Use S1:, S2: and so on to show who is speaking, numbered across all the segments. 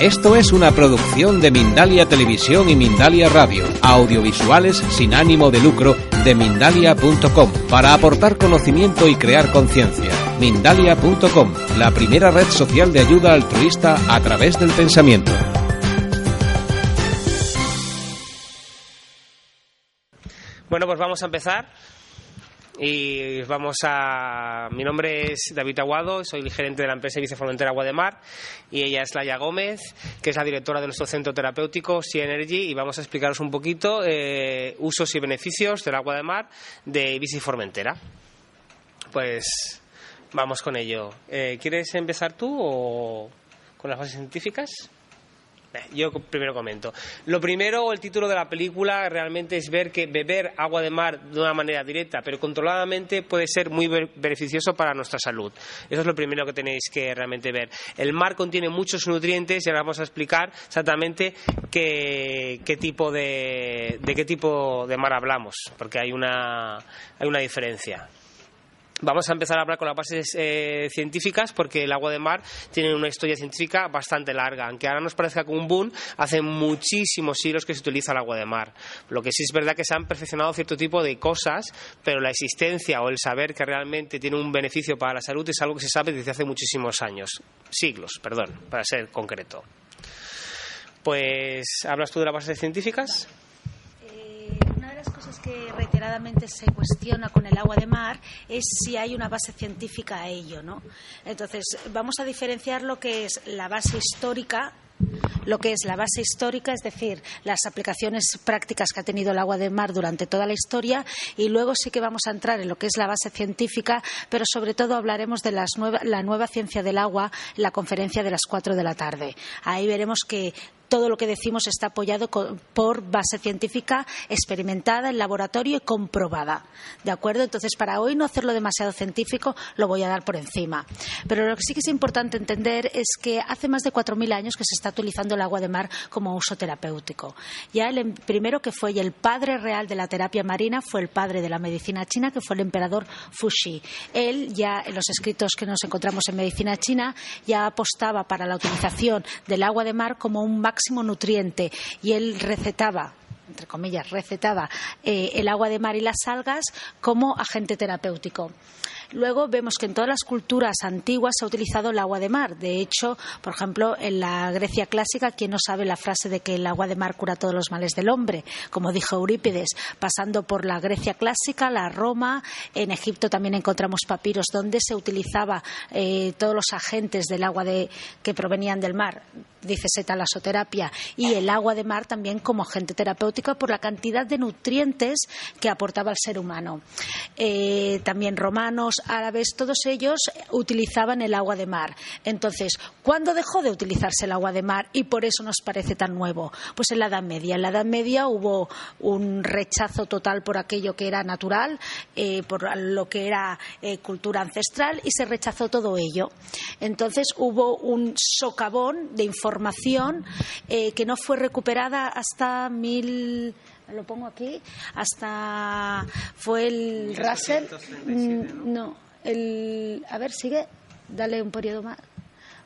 S1: Esto es una producción de Mindalia Televisión y Mindalia Radio, audiovisuales sin ánimo de lucro de mindalia.com, para aportar conocimiento y crear conciencia. Mindalia.com, la primera red social de ayuda altruista a través del pensamiento.
S2: Bueno, pues vamos a empezar. Y vamos a. Mi nombre es David Aguado, soy gerente de la empresa Agua de Mar. Y ella es Laia Gómez, que es la directora de nuestro centro terapéutico, Sea Energy. Y vamos a explicaros un poquito eh, usos y beneficios del agua de mar de Viceformentera. Pues vamos con ello. Eh, ¿Quieres empezar tú o con las bases científicas? Yo primero comento. Lo primero, el título de la película realmente es ver que beber agua de mar de una manera directa, pero controladamente, puede ser muy beneficioso para nuestra salud. Eso es lo primero que tenéis que realmente ver. El mar contiene muchos nutrientes y ahora vamos a explicar exactamente qué, tipo de, de qué tipo de mar hablamos, porque hay una, hay una diferencia. Vamos a empezar a hablar con las bases eh, científicas porque el agua de mar tiene una historia científica bastante larga. Aunque ahora nos parezca como un boom, hace muchísimos siglos que se utiliza el agua de mar. Lo que sí es verdad que se han perfeccionado cierto tipo de cosas, pero la existencia o el saber que realmente tiene un beneficio para la salud es algo que se sabe desde hace muchísimos años. Siglos, perdón, para ser concreto. Pues, ¿hablas tú de las bases científicas?
S3: Que reiteradamente se cuestiona con el agua de mar es si hay una base científica a ello, ¿no? Entonces, vamos a diferenciar lo que es la base histórica lo que es la base histórica, es decir, las aplicaciones prácticas que ha tenido el agua de mar durante toda la historia, y luego sí que vamos a entrar en lo que es la base científica, pero sobre todo hablaremos de la nueva ciencia del agua en la conferencia de las cuatro de la tarde. Ahí veremos que todo lo que decimos está apoyado por base científica experimentada en laboratorio y comprobada. ¿De acuerdo? Entonces, para hoy no hacerlo demasiado científico, lo voy a dar por encima. Pero lo que sí que es importante entender es que hace más de 4.000 años que se está utilizando el agua de mar como uso terapéutico. Ya el em, primero que fue y el padre real de la terapia marina fue el padre de la medicina china, que fue el emperador Fuxi. Él ya en los escritos que nos encontramos en medicina china ya apostaba para la utilización del agua de mar como un máximo nutriente. Y él recetaba entre comillas, recetaba eh, el agua de mar y las algas como agente terapéutico. Luego vemos que en todas las culturas antiguas se ha utilizado el agua de mar. De hecho, por ejemplo, en la Grecia clásica, ¿quién no sabe la frase de que el agua de mar cura todos los males del hombre? Como dijo Eurípides, pasando por la Grecia clásica, la Roma, en Egipto también encontramos papiros donde se utilizaba eh, todos los agentes del agua de, que provenían del mar dice talasoterapia, y el agua de mar también como agente terapéutico por la cantidad de nutrientes que aportaba al ser humano. Eh, también romanos, árabes, todos ellos utilizaban el agua de mar. Entonces, ¿cuándo dejó de utilizarse el agua de mar y por eso nos parece tan nuevo? Pues en la Edad Media. En la Edad Media hubo un rechazo total por aquello que era natural, eh, por lo que era eh, cultura ancestral y se rechazó todo ello. Entonces hubo un socavón de información que no fue recuperada hasta mil lo pongo aquí, hasta fue el Russell. Mm, no, el. A ver, sigue, dale un periodo más.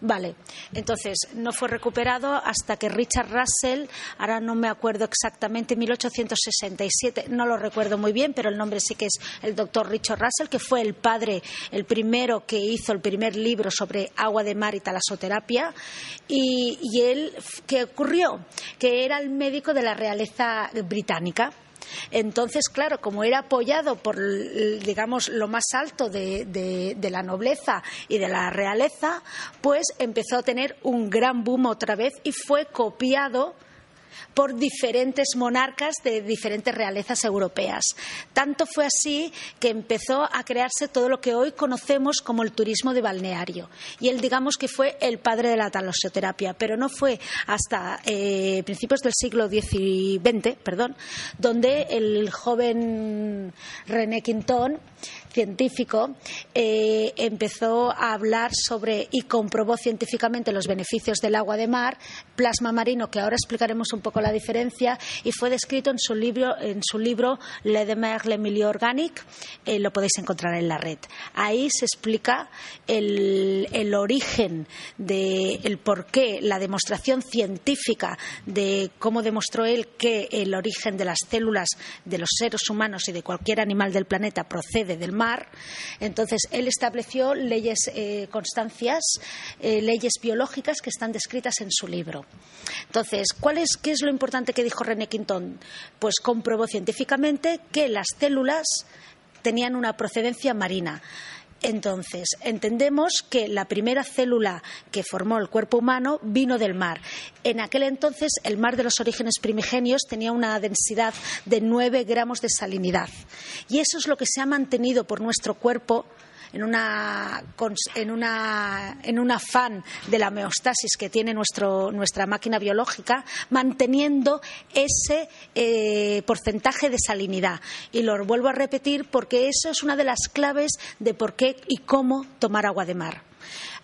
S3: Vale, entonces no fue recuperado hasta que Richard Russell, ahora no me acuerdo exactamente, 1867, no lo recuerdo muy bien, pero el nombre sí que es el doctor Richard Russell, que fue el padre, el primero que hizo el primer libro sobre agua de mar y talasoterapia. Y, y él, ¿qué ocurrió? Que era el médico de la realeza británica. Entonces, claro, como era apoyado por, digamos, lo más alto de, la nobleza y de la realeza, pues empezó a tener un gran boom otra vez y fue copiado por diferentes monarcas de diferentes realezas europeas. Tanto fue así que empezó a crearse todo lo que hoy conocemos como el turismo de balneario. Y él, digamos que fue el padre de la talosioterapia, pero no fue hasta eh, principios del siglo XX, perdón, donde el joven René Quintón científico, eh, empezó a hablar sobre y comprobó científicamente los beneficios del agua de mar, plasma marino, que ahora explicaremos un poco la diferencia, y fue descrito en su libro, en su libro Le de mer, le milieu organique, eh, lo podéis encontrar en la red. Ahí se explica el, origen de el por qué, la demostración científica de cómo demostró él que el origen de las células de los seres humanos y de cualquier animal del planeta procede del mar. Entonces, él estableció leyes, eh, constancias, eh, leyes biológicas que están descritas en su libro. Entonces, ¿cuál es, ¿qué es lo importante que dijo René Quintón? Pues comprobó científicamente que las células tenían una procedencia marina. Entonces, entendemos que la primera célula que formó el cuerpo humano vino del mar. En aquel entonces, el mar de los orígenes primigenios tenía una densidad de 9 gramos de salinidad. Y eso es lo que se ha mantenido por nuestro cuerpo en, una, en, una, en un afán de la homeostasis que tiene nuestro, nuestra máquina biológica, manteniendo ese eh, porcentaje de salinidad. Y lo vuelvo a repetir porque eso es una de las claves de por qué y cómo tomar agua de mar.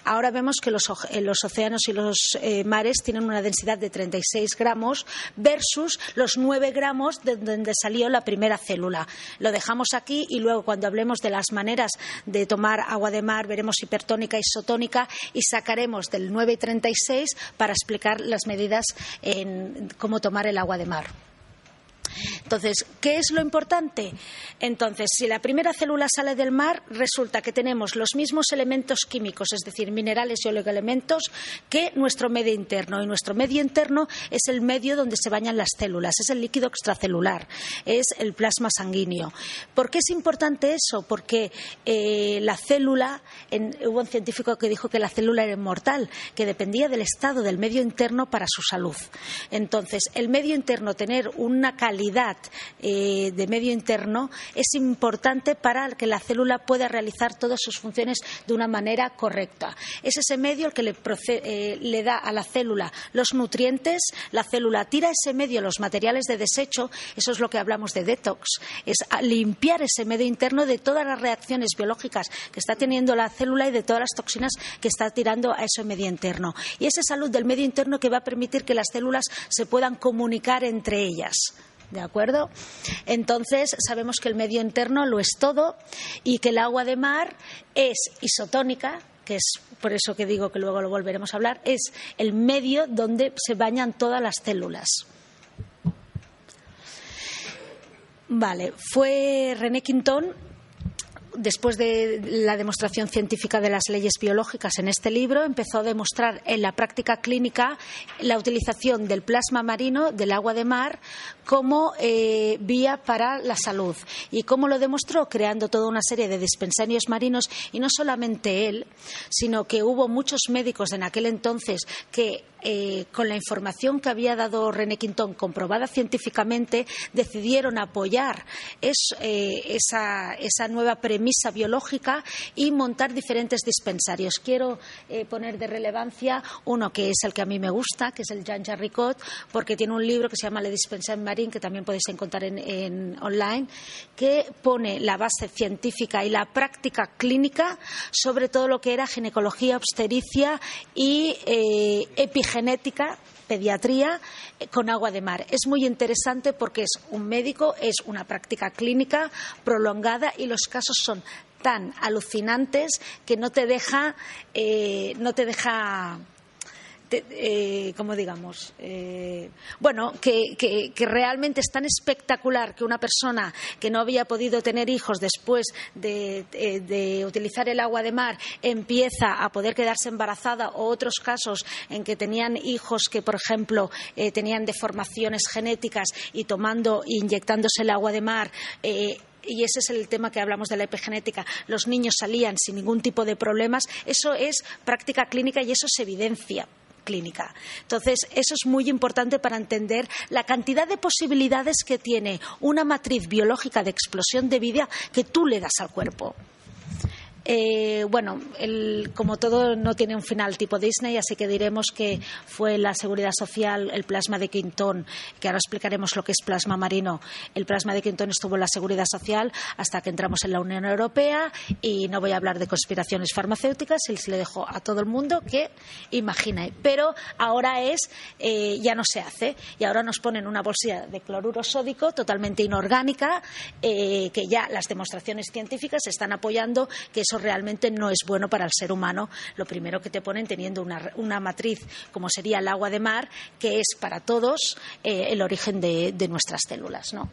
S3: Ahora vemos que los, eh, océanos y los eh, mares tienen una densidad de 36 gramos versus los 9 gramos de donde salió la primera célula. Lo dejamos aquí y luego cuando hablemos de las maneras de tomar agua de mar veremos hipertónica, isotónica y sacaremos del 9,36 para explicar las medidas en cómo tomar el agua de mar. Entonces, ¿qué es lo importante? Entonces, si la primera célula sale del mar, resulta que tenemos los mismos elementos químicos, es decir, minerales y oligoelementos, que nuestro medio interno. Y nuestro medio interno es el medio donde se bañan las células, es el líquido extracelular, es el plasma sanguíneo. ¿Por qué es importante eso? Porque eh, la célula, hubo un científico que dijo que la célula era inmortal, que dependía del estado del medio interno para su salud. Entonces, el medio interno, tener una calidad eh, de medio interno es importante para que la célula pueda realizar todas sus funciones de una manera correcta. Es ese medio el que le, eh, da a la célula los nutrientes, la célula tira ese medio, los materiales de desecho, eso es lo que hablamos de detox, es limpiar ese medio interno de todas las reacciones biológicas que está teniendo la célula y de todas las toxinas que está tirando a ese medio interno. Y esa salud del medio interno que va a permitir que las células se puedan comunicar entre ellas. ¿De acuerdo? Entonces, sabemos que el medio interno lo es todo y que el agua de mar es isotónica, que es por eso que digo que luego lo volveremos a hablar, es el medio donde se bañan todas las células. Vale, fue René Quintón después de la demostración científica de las leyes biológicas en este libro, empezó a demostrar en la práctica clínica la utilización del plasma marino, del agua de mar, como eh, vía para la salud. ¿Y cómo lo demostró? Creando toda una serie de dispensarios marinos y no solamente él, sino que hubo muchos médicos en aquel entonces que eh, con la información que había dado René Quintón, comprobada científicamente, decidieron apoyar eh, esa, nueva premisa biológica y montar diferentes dispensarios. Quiero poner de relevancia uno que es el que a mí me gusta, que es el Jean Jarricot, porque tiene un libro que se llama Le Dispensaire Que también podéis encontrar en, online, que pone la base científica y la práctica clínica sobre todo lo que era ginecología, obstetricia y epigenética genética, pediatría eh, con agua de mar. Es muy interesante porque es un médico, es una práctica clínica prolongada y los casos son tan alucinantes que no te deja, eh, no te deja eh, como digamos, eh, bueno, que, realmente es tan espectacular que una persona que no había podido tener hijos después de, utilizar el agua de mar empieza a poder quedarse embarazada o otros casos en que tenían hijos que, por ejemplo, eh, tenían deformaciones genéticas y tomando e inyectándose el agua de mar y ese es el tema que hablamos de la epigenética, los niños salían sin ningún tipo de problemas, eso es práctica clínica y eso es evidencia clínica. Entonces, eso es muy importante para entender la cantidad de posibilidades que tiene una matriz biológica de explosión de vida que tú le das al cuerpo. Eh, bueno, el, como todo no tiene un final tipo Disney, así que diremos que fue la seguridad social, el plasma de Quintón, que ahora explicaremos lo que es plasma marino. El plasma de Quintón estuvo en la seguridad social hasta que entramos en la Unión Europea y no voy a hablar de conspiraciones farmacéuticas, y se le dejo a todo el mundo que imagine. Pero ahora es, eh, ya no se hace y ahora nos ponen una bolsilla de cloruro sódico totalmente inorgánica eh, que ya las demostraciones científicas están apoyando que realmente no es bueno para el ser humano. Lo primero que te ponen teniendo una, matriz como sería el agua de mar, que es para todos eh, el origen de, nuestras células. ¿no?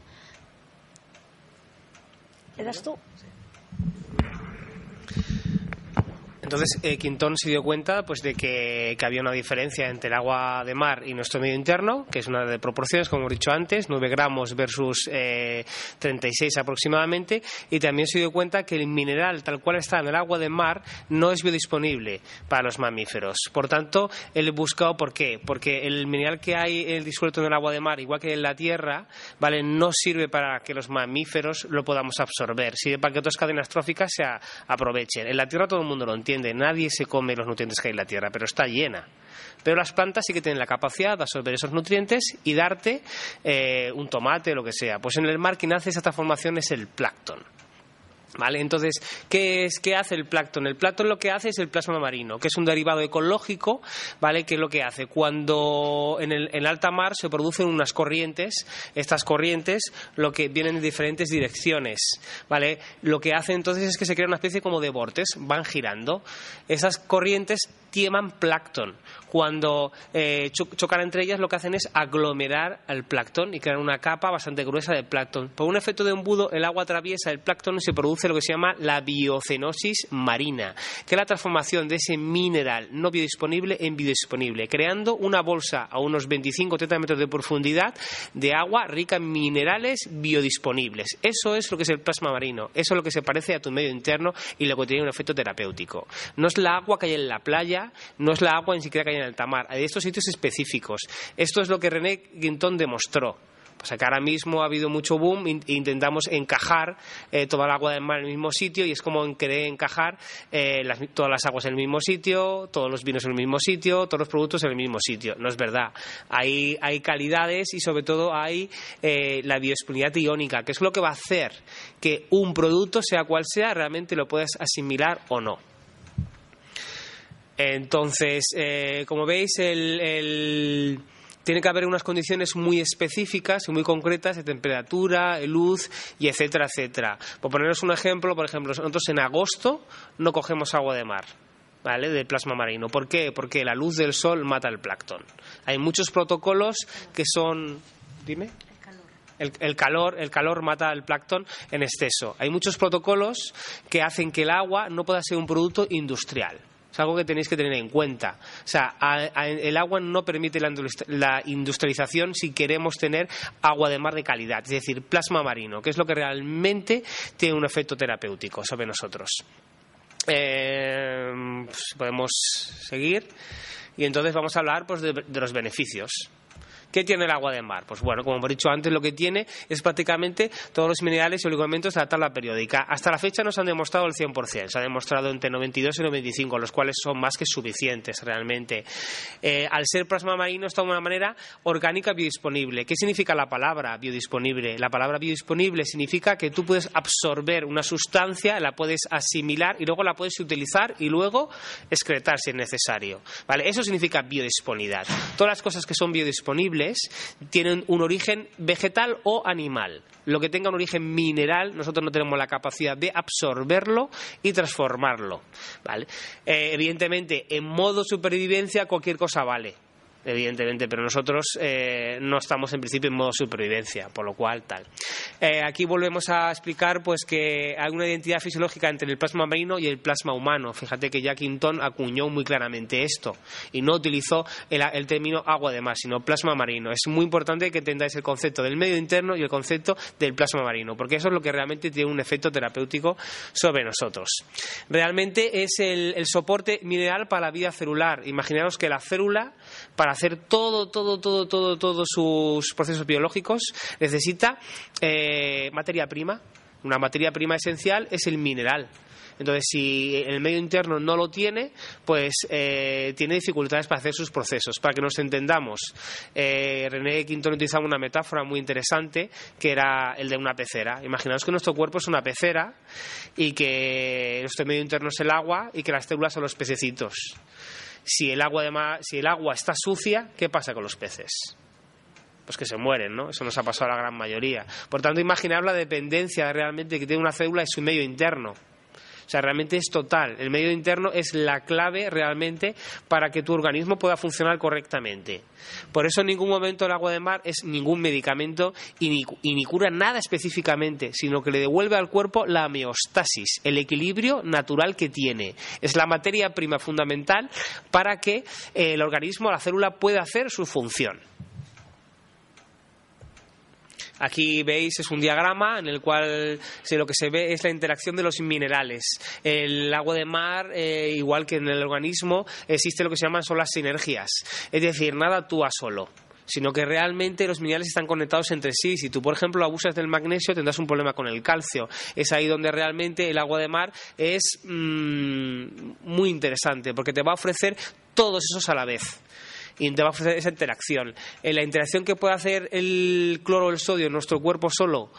S3: ¿Eras tú?
S2: Entonces, eh, Quintón se dio cuenta pues, de que, había una diferencia entre el agua de mar y nuestro medio interno, que es una de proporciones, como hemos dicho antes, 9 gramos versus 36 eh, aproximadamente, y también se dio cuenta que el mineral tal cual está en el agua de mar no es biodisponible para los mamíferos. Por tanto, él buscó, ¿por qué? Porque el mineral que hay el disuelto en el agua de mar, igual que en la tierra, ¿vale? no sirve para que los mamíferos lo podamos absorber, sirve para que otras cadenas tróficas se aprovechen. En la tierra todo el mundo lo entiende nadie se come los nutrientes que hay en la tierra, pero está llena. Pero las plantas sí que tienen la capacidad de absorber esos nutrientes y darte eh, un tomate o lo que sea. Pues en el mar quien hace esa transformación es el plancton. ¿Vale? Entonces, ¿qué, es, ¿qué hace el plancton? El plancton lo que hace es el plasma marino, que es un derivado ecológico, ¿vale? Que es lo que hace cuando en, el, en alta mar se producen unas corrientes, estas corrientes lo que vienen en diferentes direcciones, ¿vale? Lo que hace entonces es que se crea una especie como de vortes, van girando. Esas corrientes tieman plancton. Cuando eh, chocan entre ellas, lo que hacen es aglomerar al plancton y crear una capa bastante gruesa de plancton. Por un efecto de embudo, el agua atraviesa el plancton y se produce lo que se llama la biocenosis marina, que es la transformación de ese mineral no biodisponible en biodisponible, creando una bolsa a unos 25 o 30 metros de profundidad de agua rica en minerales biodisponibles. Eso es lo que es el plasma marino, eso es lo que se parece a tu medio interno y lo que tiene un efecto terapéutico. No es la agua que hay en la playa, no es la agua ni siquiera que hay en hay estos sitios específicos. Esto es lo que René Guintón demostró. O sea que ahora mismo ha habido mucho boom e intentamos encajar eh, toda el agua del mar en el mismo sitio y es como querer encajar eh, todas las aguas en el mismo sitio, todos los vinos en el mismo sitio, todos los productos en el mismo sitio. No es verdad. Hay, hay calidades y sobre todo hay eh, la biodisponibilidad iónica, que es lo que va a hacer que un producto, sea cual sea, realmente lo puedas asimilar o no. Entonces, eh, como veis, tiene que haber unas condiciones muy específicas y muy concretas de temperatura, luz y etcétera, etcétera. Por poneros un ejemplo, por ejemplo, nosotros en agosto no cogemos agua de mar. ¿Vale? de plasma marino. ¿Por qué? Porque la luz del sol mata el plancton. Hay muchos protocolos que son. Dime. El, calor, el calor mata el plancton en exceso. Hay muchos protocolos que hacen que el agua no pueda ser un producto industrial. Es algo que tenéis que tener en cuenta. O sea, el agua no permite la, industrialización si queremos tener agua de mar de calidad, es decir, plasma marino, que es lo que realmente tiene un efecto terapéutico sobre nosotros. Eh, pues podemos seguir y entonces vamos a hablar pues, de los beneficios. ¿Qué tiene el agua de mar? Pues bueno, como hemos dicho antes, lo que tiene es prácticamente todos los minerales y oligoelementos de la tabla periódica. Hasta la fecha no se han demostrado el 100%, se ha demostrado entre 92 y 95, los cuales son más que suficientes realmente. Eh, al ser plasma marino está de una manera orgánica biodisponible. ¿Qué significa la palabra biodisponible? La palabra biodisponible significa que tú puedes absorber una sustancia, la puedes asimilar y luego la puedes utilizar y luego excretar si es necesario. ¿Vale? Eso significa biodisponibilidad. Todas las cosas que son biodisponibles tienen un origen vegetal o animal. Lo que tenga un origen mineral, nosotros no tenemos la capacidad de absorberlo y transformarlo. Eh, evidentemente, en modo supervivencia cualquier cosa vale evidentemente, pero nosotros eh, no estamos en principio en modo supervivencia, por lo cual tal. Eh, aquí volvemos a explicar pues que hay una identidad fisiológica entre el plasma marino y el plasma humano. Fíjate que Jack Hinton acuñó muy claramente esto y no utilizó el, término agua de mar, sino plasma marino. Es muy importante que entendáis el concepto del medio interno y el concepto del plasma marino, porque eso es lo que realmente tiene un efecto terapéutico sobre nosotros. Realmente es el, el soporte mineral para la vida celular. Imaginaos que la célula, para hacer todo, todo, todo, todo, todos sus procesos biológicos, necesita eh, materia prima. Una materia prima esencial es el mineral. Entonces, si el medio interno no lo tiene, pues eh, tiene dificultades para hacer sus procesos. Para que nos entendamos, eh, René Quintón utilizaba una metáfora muy interesante que era el de una pecera. Imaginaos que nuestro cuerpo es una pecera y que nuestro medio interno es el agua y que las células son los pececitos. Si el agua, si el agua está sucia, ¿qué pasa con los peces? pues que se mueren, ¿no? Eso nos ha pasado a la gran mayoría. Por tanto, imaginar la dependencia realmente que tiene una célula de su medio interno. Sea, realmente es total. El medio interno es la clave realmente para que tu organismo pueda funcionar correctamente. Por eso en ningún momento el agua de mar es ningún medicamento y ni, ni cura nada específicamente, sino que le devuelve al cuerpo la homeostasis, el equilibrio natural que tiene. Es la materia prima fundamental para que eh, el organismo, la célula, pueda hacer su función. Aquí veis es un diagrama en el cual lo que se ve es la interacción de los minerales. El agua de mar, eh, igual que en el organismo, existe lo que se llaman son las sinergias. Es decir, nada actúa solo sino que realmente los minerales están conectados entre sí. Si tú, por ejemplo, abusas del magnesio, tendrás un problema con el calcio. Es ahí donde realmente el agua de mar es mm, muy interesante, porque te va a ofrecer todos esos a la vez y te va a ofrecer esa interacción. En la interacción que puede hacer el cloro o el sodio en nuestro cuerpo solo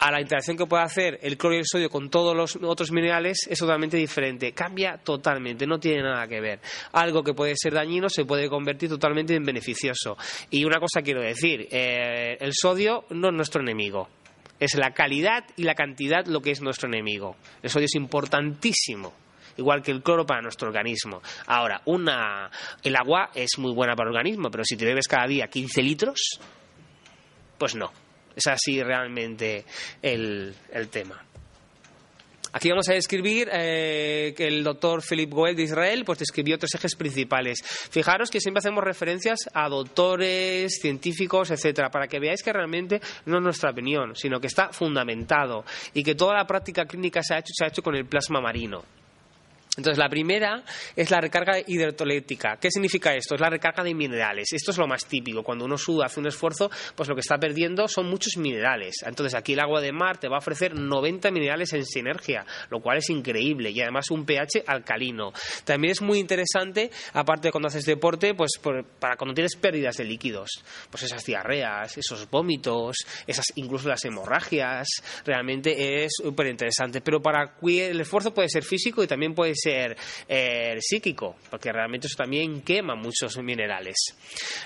S2: a la interacción que puede hacer el cloro y el sodio con todos los otros minerales es totalmente diferente. Cambia totalmente, no tiene nada que ver. Algo que puede ser dañino se puede convertir totalmente en beneficioso. Y una cosa quiero decir, eh, el sodio no es nuestro enemigo. Es la calidad y la cantidad lo que es nuestro enemigo. El sodio es importantísimo igual que el cloro para nuestro organismo. Ahora, una, el agua es muy buena para el organismo, pero si te bebes cada día 15 litros, pues no. Es así realmente el, tema. Aquí vamos a describir eh, que el doctor Philip Goel de Israel pues describió tres ejes principales. Fijaros que siempre hacemos referencias a doctores, científicos, etcétera, para que veáis que realmente no es nuestra opinión, sino que está fundamentado y que toda la práctica clínica se ha hecho, se ha hecho con el plasma marino. Entonces, la primera es la recarga hidroeléctrica. ¿Qué significa esto? Es la recarga de minerales. Esto es lo más típico. Cuando uno suda, hace un esfuerzo, pues lo que está perdiendo son muchos minerales. Entonces, aquí el agua de mar te va a ofrecer 90 minerales en sinergia, lo cual es increíble. Y además un pH alcalino. También es muy interesante, aparte de cuando haces deporte, pues para cuando tienes pérdidas de líquidos. Pues esas diarreas, esos vómitos, esas incluso las hemorragias. Realmente es súper interesante. Pero para el esfuerzo puede ser físico y también puede ser eh, psíquico, porque realmente eso también quema muchos minerales.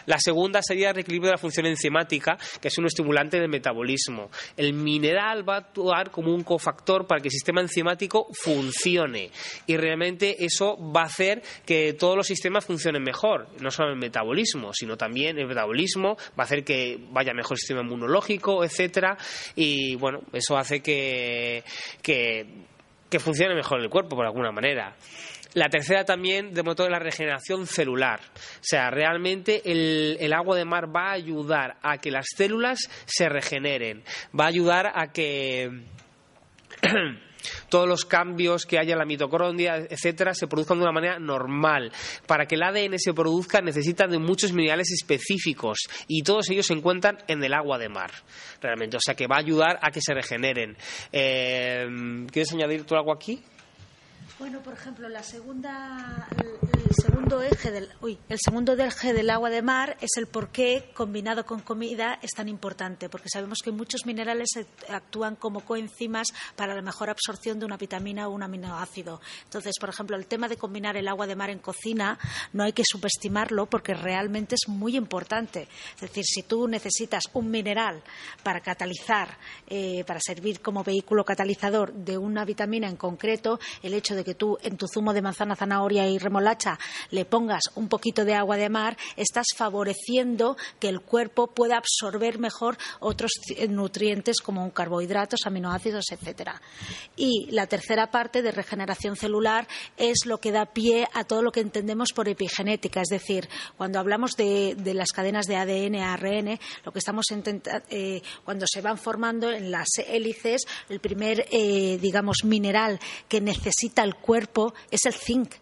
S2: La segunda sería el reequilibrio de la función enzimática, que es un estimulante del metabolismo. El mineral va a actuar como un cofactor para que el sistema enzimático funcione y realmente eso va a hacer que todos los sistemas funcionen mejor, no solo el metabolismo, sino también el metabolismo va a hacer que vaya mejor el sistema inmunológico, etcétera, y bueno, eso hace que que funcione mejor el cuerpo, por alguna manera. La tercera también, de modo, es la regeneración celular. O sea, realmente el, el, agua de mar va a ayudar a que las células se regeneren, va a ayudar a que todos los cambios que haya en la mitocondria, etcétera, se produzcan de una manera normal. Para que el ADN se produzca necesitan de muchos minerales específicos y todos ellos se encuentran en el agua de mar, realmente. O sea que va a ayudar a que se regeneren. Eh, ¿Quieres añadir tú algo aquí?
S3: Bueno, por ejemplo, la segunda, el, segundo eje del, uy, el segundo eje del agua de mar es el por qué combinado con comida es tan importante, porque sabemos que muchos minerales actúan como coenzimas para la mejor absorción de una vitamina o un aminoácido. Entonces, por ejemplo, el tema de combinar el agua de mar en cocina no hay que subestimarlo porque realmente es muy importante. Es decir, si tú necesitas un mineral para catalizar, eh, para servir como vehículo catalizador de una vitamina en concreto, el hecho de que tú en tu zumo de manzana, zanahoria y remolacha le pongas un poquito de agua de mar, estás favoreciendo que el cuerpo pueda absorber mejor otros nutrientes como carbohidratos, aminoácidos, etcétera. Y la tercera parte de regeneración celular es lo que da pie a todo lo que entendemos por epigenética, es decir, cuando hablamos de, las cadenas de ADN, ARN, lo que estamos intentando, eh, cuando se van formando en las hélices, el primer, eh, digamos, mineral que necesita el cuerpo es el zinc.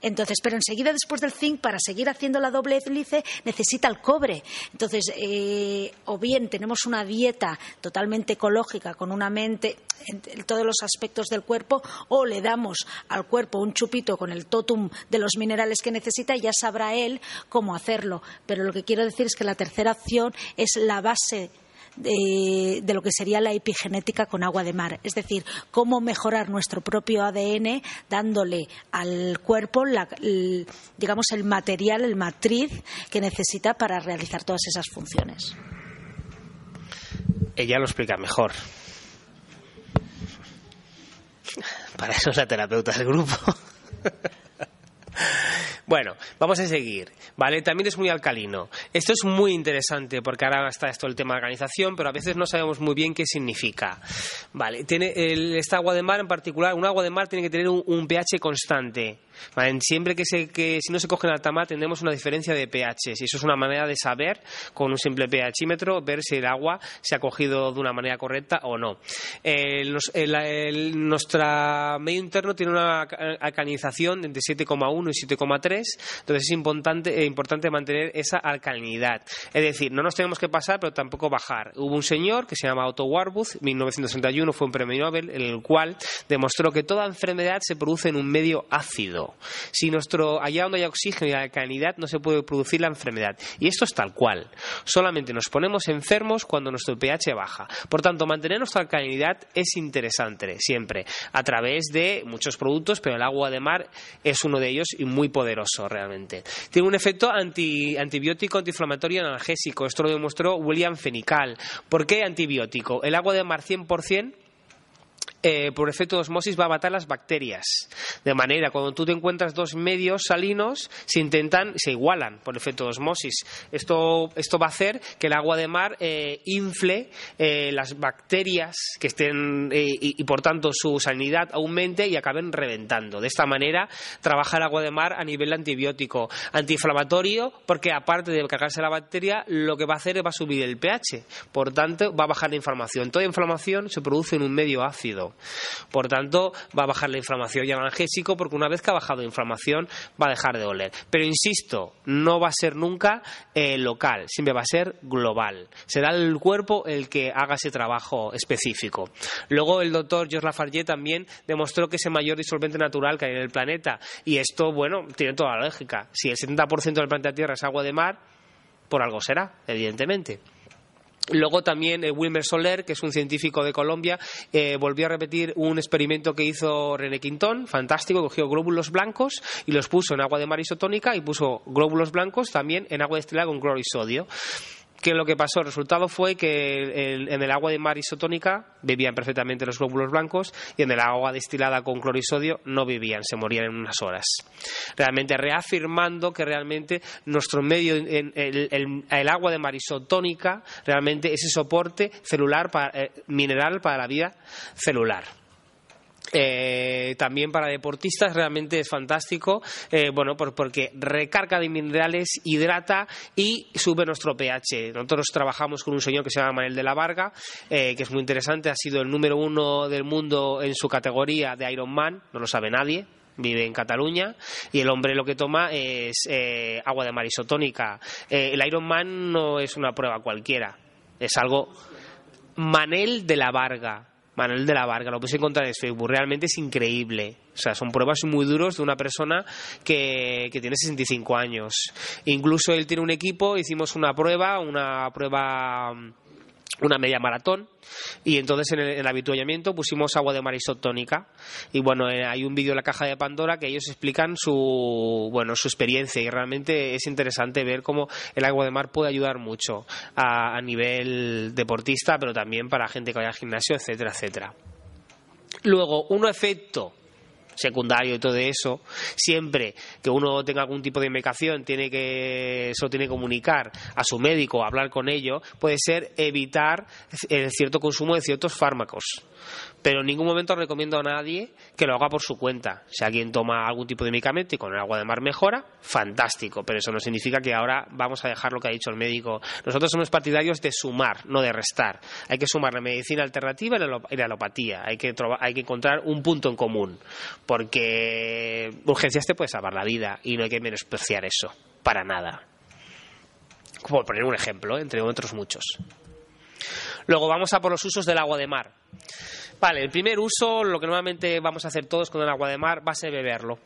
S3: Entonces, pero enseguida después del zinc, para seguir haciendo la doble hélice, necesita el cobre. Entonces, eh, o bien tenemos una dieta totalmente ecológica, con una mente en todos los aspectos del cuerpo, o le damos al cuerpo un chupito con el totum de los minerales que necesita y ya sabrá él cómo hacerlo. Pero lo que quiero decir es que la tercera opción es la base de, lo que sería la epigenética con agua de mar. Es decir, cómo mejorar nuestro propio ADN dándole al cuerpo, el, digamos, el material, el matriz que necesita para realizar todas esas funciones.
S2: Ella lo explica mejor. Para eso es la terapeuta del grupo. Bueno, vamos a seguir, ¿vale? También es muy alcalino. Esto es muy interesante porque ahora está esto el tema de organización, pero a veces no sabemos muy bien qué significa. Vale, tiene esta agua de mar en particular, un agua de mar tiene que tener un pH constante. Siempre que, se, que si no se coge en alta mar tendremos una diferencia de pH y eso es una manera de saber con un simple pHímetro ver si el agua se ha cogido de una manera correcta o no. nuestro medio interno tiene una alcalinización entre 7,1 y 7,3, entonces es importante, eh, importante mantener esa alcalinidad. Es decir, no nos tenemos que pasar, pero tampoco bajar. Hubo un señor que se llama Otto Warburg, 1961 fue un premio Nobel, en el cual demostró que toda enfermedad se produce en un medio ácido. Si nuestro, allá donde hay oxígeno y alcalinidad no se puede producir la enfermedad. Y esto es tal cual. Solamente nos ponemos enfermos cuando nuestro pH baja. Por tanto, mantener nuestra alcalinidad es interesante siempre, a través de muchos productos, pero el agua de mar es uno de ellos y muy poderoso realmente. Tiene un efecto antibiótico, antiinflamatorio y analgésico. Esto lo demostró William Fenical. ¿Por qué antibiótico? El agua de mar 100% eh, por efecto de osmosis va a matar las bacterias. De manera, cuando tú te encuentras dos medios salinos, se intentan, se igualan por efecto de osmosis. Esto, esto va a hacer que el agua de mar eh, infle eh, las bacterias que estén y, por tanto su salinidad aumente y acaben reventando. De esta manera trabaja el agua de mar a nivel antibiótico, antiinflamatorio, porque aparte de cargarse la bacteria, lo que va a hacer es va a subir el pH. Por tanto, va a bajar la inflamación. Toda inflamación se produce en un medio ácido. Por tanto, va a bajar la inflamación y el analgésico porque una vez que ha bajado la inflamación va a dejar de oler. Pero insisto, no va a ser nunca eh, local, siempre va a ser global. Será el cuerpo el que haga ese trabajo específico. Luego el doctor George Lafargue también demostró que es el mayor disolvente natural que hay en el planeta. Y esto, bueno, tiene toda la lógica. Si el 70% del planeta Tierra es agua de mar, por algo será, evidentemente. Luego también eh, Wilmer Soler, que es un científico de Colombia, eh, volvió a repetir un experimento que hizo René Quintón, fantástico, cogió glóbulos blancos y los puso en agua de mar isotónica y puso glóbulos blancos también en agua destilada con cloro sodio que lo que pasó? El resultado fue que en el agua de mar isotónica vivían perfectamente los glóbulos blancos y en el agua destilada con cloro y sodio no vivían, se morían en unas horas. Realmente reafirmando que realmente nuestro medio, el, agua de mar isotónica, realmente es ese soporte celular, eh, mineral para la vida celular. Eh, también para deportistas realmente es fantástico, eh, bueno, porque recarga de minerales, hidrata y sube nuestro pH. Nosotros trabajamos con un señor que se llama Manuel de la Varga, eh, que es muy interesante, ha sido el número uno del mundo en su categoría de Ironman, no lo sabe nadie, vive en Cataluña y el hombre lo que toma es agua de mar isotónica. el Ironman no es una prueba cualquiera, es algo Manel de la Varga Manuel de la Varga, lo puedes encontrar en Facebook, realmente es increíble. O sea, son pruebas muy duros de una persona que, que tiene 65 años. Incluso él tiene un equipo, hicimos una prueba, una prueba una media maratón y entonces en el, habituallamiento pusimos agua de mar isotónica y bueno eh, hay un vídeo en la caja de Pandora que ellos explican su bueno su experiencia y realmente es interesante ver cómo el agua de mar puede ayudar mucho a, a nivel deportista pero también para gente que vaya al gimnasio etcétera etcétera. Luego un efecto secundario y todo eso, siempre que uno tenga algún tipo de medicación, tiene que, eso tiene que comunicar a su médico, hablar con ello, puede ser evitar el cierto consumo de ciertos fármacos. Pero en ningún momento recomiendo a nadie que lo haga por su cuenta. Si alguien toma algún tipo de medicamento y con el agua de mar mejora, fantástico, pero eso no significa que ahora vamos a dejar lo que ha dicho el médico. Nosotros somos partidarios de sumar, no de restar. Hay que sumar la medicina alternativa y la alopatía. Hay que, hay que encontrar un punto en común, porque urgencias te puede salvar la vida y no hay que menospreciar eso, para nada. Por poner un ejemplo, entre otros muchos. Luego vamos a por los usos del agua de mar. Vale, el primer uso, lo que normalmente vamos a hacer todos con el agua de mar, va a ser beberlo.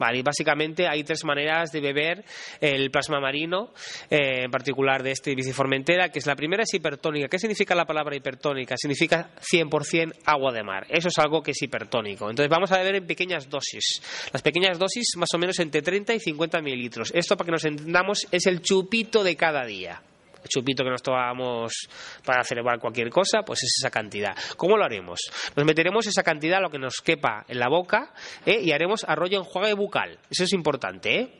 S2: Vale, y básicamente hay tres maneras de beber el plasma marino, eh, en particular de este biciformentera, que es la primera es hipertónica. ¿Qué significa la palabra hipertónica? Significa 100% agua de mar. Eso es algo que es hipertónico. Entonces vamos a beber en pequeñas dosis. Las pequeñas dosis más o menos entre 30 y 50 mililitros. Esto, para que nos entendamos, es el chupito de cada día chupito que nos tomamos para celebrar cualquier cosa, pues es esa cantidad. ¿Cómo lo haremos? Nos meteremos esa cantidad, lo que nos quepa en la boca, ¿eh? y haremos arroyo enjuague bucal. Eso es importante, ¿eh?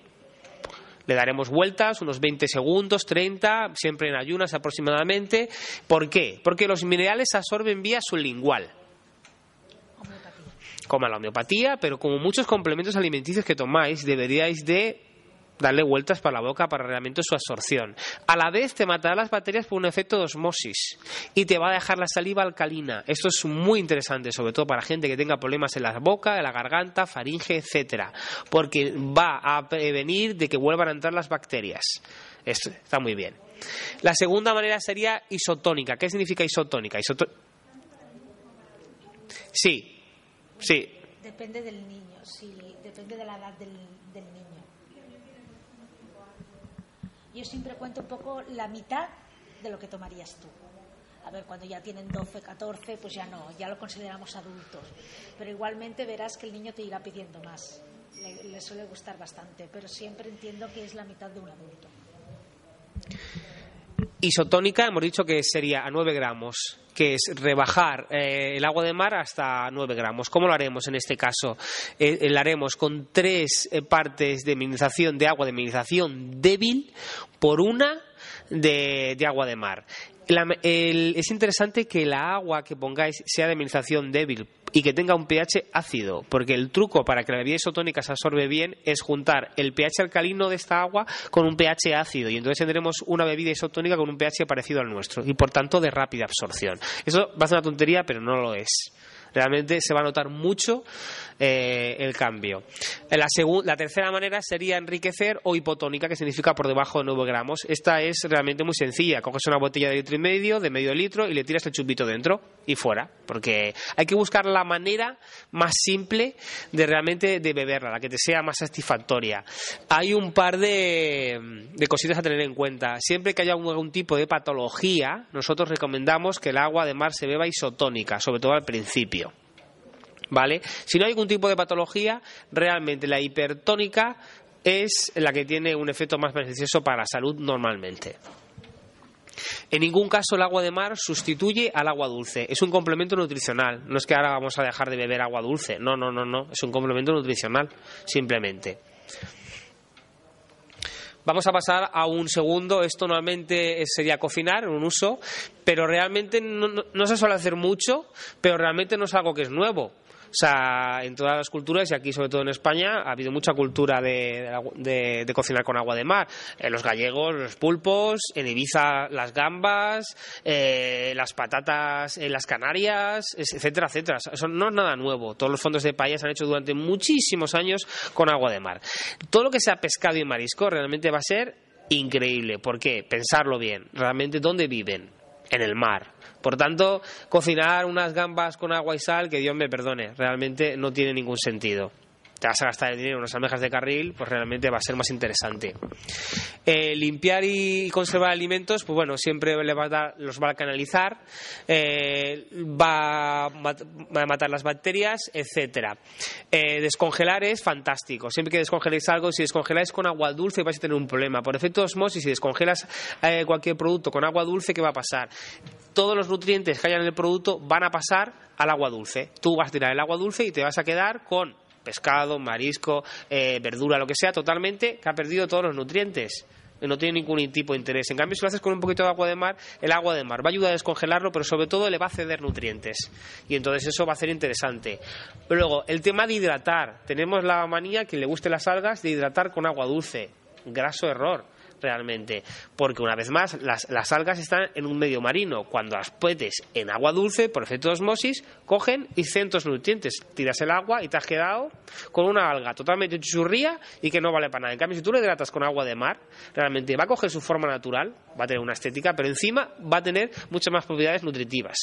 S2: Le daremos vueltas, unos 20 segundos, 30, siempre en ayunas aproximadamente. ¿Por qué? Porque los minerales absorben vía sublingual como la homeopatía, pero como muchos complementos alimenticios que tomáis, deberíais de darle vueltas para la boca para realmente su absorción. A la vez te matará las bacterias por un efecto de osmosis y te va a dejar la saliva alcalina. Esto es muy interesante, sobre todo para gente que tenga problemas en la boca, en la garganta, faringe, etcétera, porque va a prevenir de que vuelvan a entrar las bacterias. Esto está muy bien. La segunda manera sería isotónica. ¿Qué significa isotónica? Sí, sí.
S3: Depende del niño, sí, depende de la edad del niño. Yo siempre cuento un poco la mitad de lo que tomarías tú. A ver, cuando ya tienen 12, 14, pues ya no, ya lo consideramos adultos. Pero igualmente verás que el niño te irá pidiendo más. Le, suele gustar bastante, pero siempre entiendo que es la mitad de un adulto.
S2: Isotónica, hemos dicho que sería a 9 gramos, que es rebajar eh, el agua de mar hasta 9 gramos. ¿Cómo lo haremos en este caso? Eh, eh, lo haremos con tres partes de minimización de agua de minimización débil por una de, agua de mar. es interesante que la agua que pongáis sea de minimización débil y que tenga un pH ácido, porque el truco para que la bebida isotónica se absorbe bien es juntar el pH alcalino de esta agua con un pH ácido y entonces tendremos una bebida isotónica con un pH parecido al nuestro y por tanto de rápida absorción. Eso va a ser una tontería, pero no lo es realmente se va a notar mucho eh, el cambio. La, la tercera manera sería enriquecer o hipotónica, que significa por debajo de 9 gramos. Esta es realmente muy sencilla. Coges una botella de litro y medio, de medio litro, y le tiras el chupito dentro y fuera. Porque hay que buscar la manera más simple de realmente de beberla, la que te sea más satisfactoria. Hay un par de, de cositas a tener en cuenta. Siempre que haya algún tipo de patología, nosotros recomendamos que el agua de mar se beba isotónica, sobre todo al principio. ¿Vale? Si no hay ningún tipo de patología, realmente la hipertónica es la que tiene un efecto más beneficioso para la salud normalmente. En ningún caso el agua de mar sustituye al agua dulce. Es un complemento nutricional. No es que ahora vamos a dejar de beber agua dulce. No, no, no, no. Es un complemento nutricional, simplemente. Vamos a pasar a un segundo. Esto normalmente sería cocinar, un uso, pero realmente no se suele hacer mucho, pero realmente no es algo que es nuevo. O sea, en todas las culturas, y aquí sobre todo en España, ha habido mucha cultura de, cocinar con agua de mar. En los gallegos, los pulpos, en Ibiza, las gambas, eh, las patatas en las Canarias, etcétera, etcétera. Eso no es nada nuevo. Todos los fondos de paella se han hecho durante muchísimos años con agua de mar. Todo lo que sea pescado y marisco realmente va a ser increíble. ¿Por qué? Pensarlo bien. Realmente, ¿dónde viven? En el mar. Por tanto, cocinar unas gambas con agua y sal, que Dios me perdone, realmente no tiene ningún sentido te vas a gastar el dinero en unas almejas de carril, pues realmente va a ser más interesante. Eh, limpiar y conservar alimentos, pues bueno, siempre va a dar, los va a canalizar, eh, va, a matar las bacterias, etcétera. Eh, descongelar es fantástico. Siempre que descongeléis algo, si descongeláis con agua dulce vais a tener un problema. Por efecto osmosis, si descongelas cualquier producto con agua dulce, ¿qué va a pasar? Todos los nutrientes que hayan en el producto van a pasar al agua dulce. Tú vas a tirar el agua dulce y te vas a quedar con pescado, marisco, eh, verdura, lo que sea, totalmente, que ha perdido todos los nutrientes. no tiene ningún tipo de interés. En cambio, si lo haces con un poquito de agua de mar, el agua de mar va a ayudar a descongelarlo, pero sobre todo le va a ceder nutrientes. Y entonces eso va a ser interesante. Luego, el tema de hidratar. Tenemos la manía, que le guste las algas, de hidratar con agua dulce. Graso error realmente, porque una vez más las, las, algas están en un medio marino. Cuando las puedes en agua dulce, por efecto de osmosis, cogen y centros nutrientes. Tiras el agua y te has quedado con una alga totalmente churría y que no vale para nada. En cambio, si tú le hidratas con agua de mar, realmente va a coger su forma natural, va a tener una estética, pero encima va a tener muchas más propiedades nutritivas,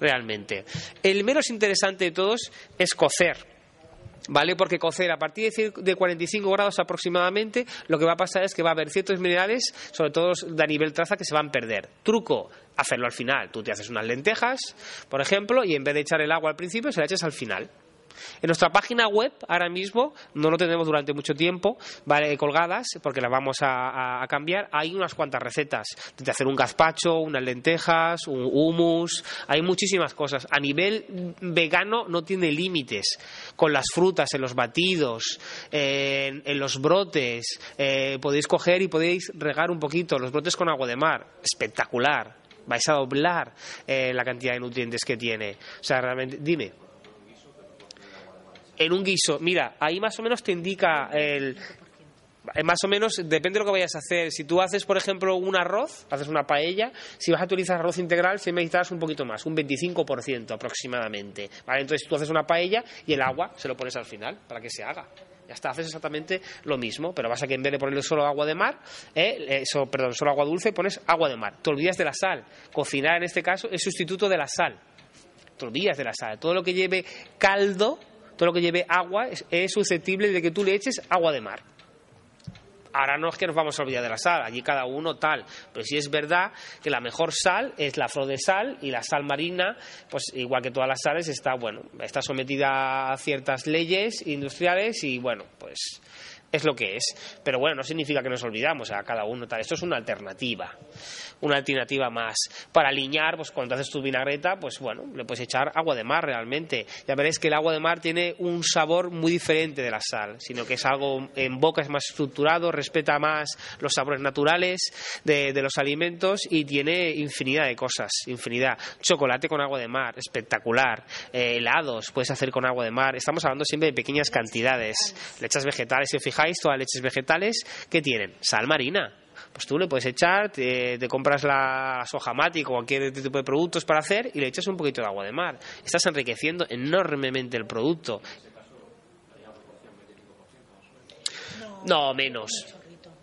S2: realmente. El menos interesante de todos es cocer ¿Vale? Porque cocer a partir de 45 grados aproximadamente, lo que va a pasar es que va a haber ciertos minerales, sobre todo de nivel traza, que se van a perder. Truco, hacerlo al final. Tú te haces unas lentejas, por ejemplo, y en vez de echar el agua al principio, se la echas al final. En nuestra página web, ahora mismo, no lo tenemos durante mucho tiempo, ¿vale? colgadas, porque las vamos a, cambiar, hay unas cuantas recetas. De hacer un gazpacho, unas lentejas, un hummus, hay muchísimas cosas. A nivel vegano no tiene límites. Con las frutas, en los batidos, en, los brotes, eh, podéis coger y podéis regar un poquito los brotes con agua de mar. Espectacular vais a doblar eh, la cantidad de nutrientes que tiene. O sea, realmente, dime en un guiso, mira, ahí más o menos te indica el, eh, más o menos depende de lo que vayas a hacer. Si tú haces, por ejemplo, un arroz, haces una paella, si vas a utilizar arroz integral, si necesitas un poquito más, un 25% aproximadamente. ¿vale? Entonces tú haces una paella y el agua se lo pones al final para que se haga. Ya está, haces exactamente lo mismo, pero vas a que en vez de ponerle solo agua de mar, eh, eso, perdón, solo agua dulce, pones agua de mar. Te olvidas de la sal. Cocinar en este caso es sustituto de la sal. Te olvidas de la sal. Todo lo que lleve caldo todo lo que lleve agua es, susceptible de que tú le eches agua de mar. Ahora no es que nos vamos a olvidar de la sal, allí cada uno tal, pero sí es verdad que la mejor sal es la flor de sal y la sal marina, pues igual que todas las sales está bueno, está sometida a ciertas leyes industriales y bueno, pues es lo que es. Pero bueno, no significa que nos olvidamos a cada uno tal. Esto es una alternativa una alternativa más. Para aliñar, pues cuando haces tu vinagreta, pues bueno, le puedes echar agua de mar realmente. Ya veréis que el agua de mar tiene un sabor muy diferente de la sal, sino que es algo en boca, es más estructurado, respeta más los sabores naturales de, los alimentos y tiene infinidad de cosas, infinidad. Chocolate con agua de mar, espectacular. Eh, helados puedes hacer con agua de mar. Estamos hablando siempre de pequeñas cantidades. Lechas vegetales, si os fijáis, todas las leches vegetales, ¿qué tienen? Sal marina pues tú le puedes echar, te, compras la soja mati o cualquier tipo de productos para hacer y le echas un poquito de agua de mar. Estás enriqueciendo enormemente el producto. No, menos.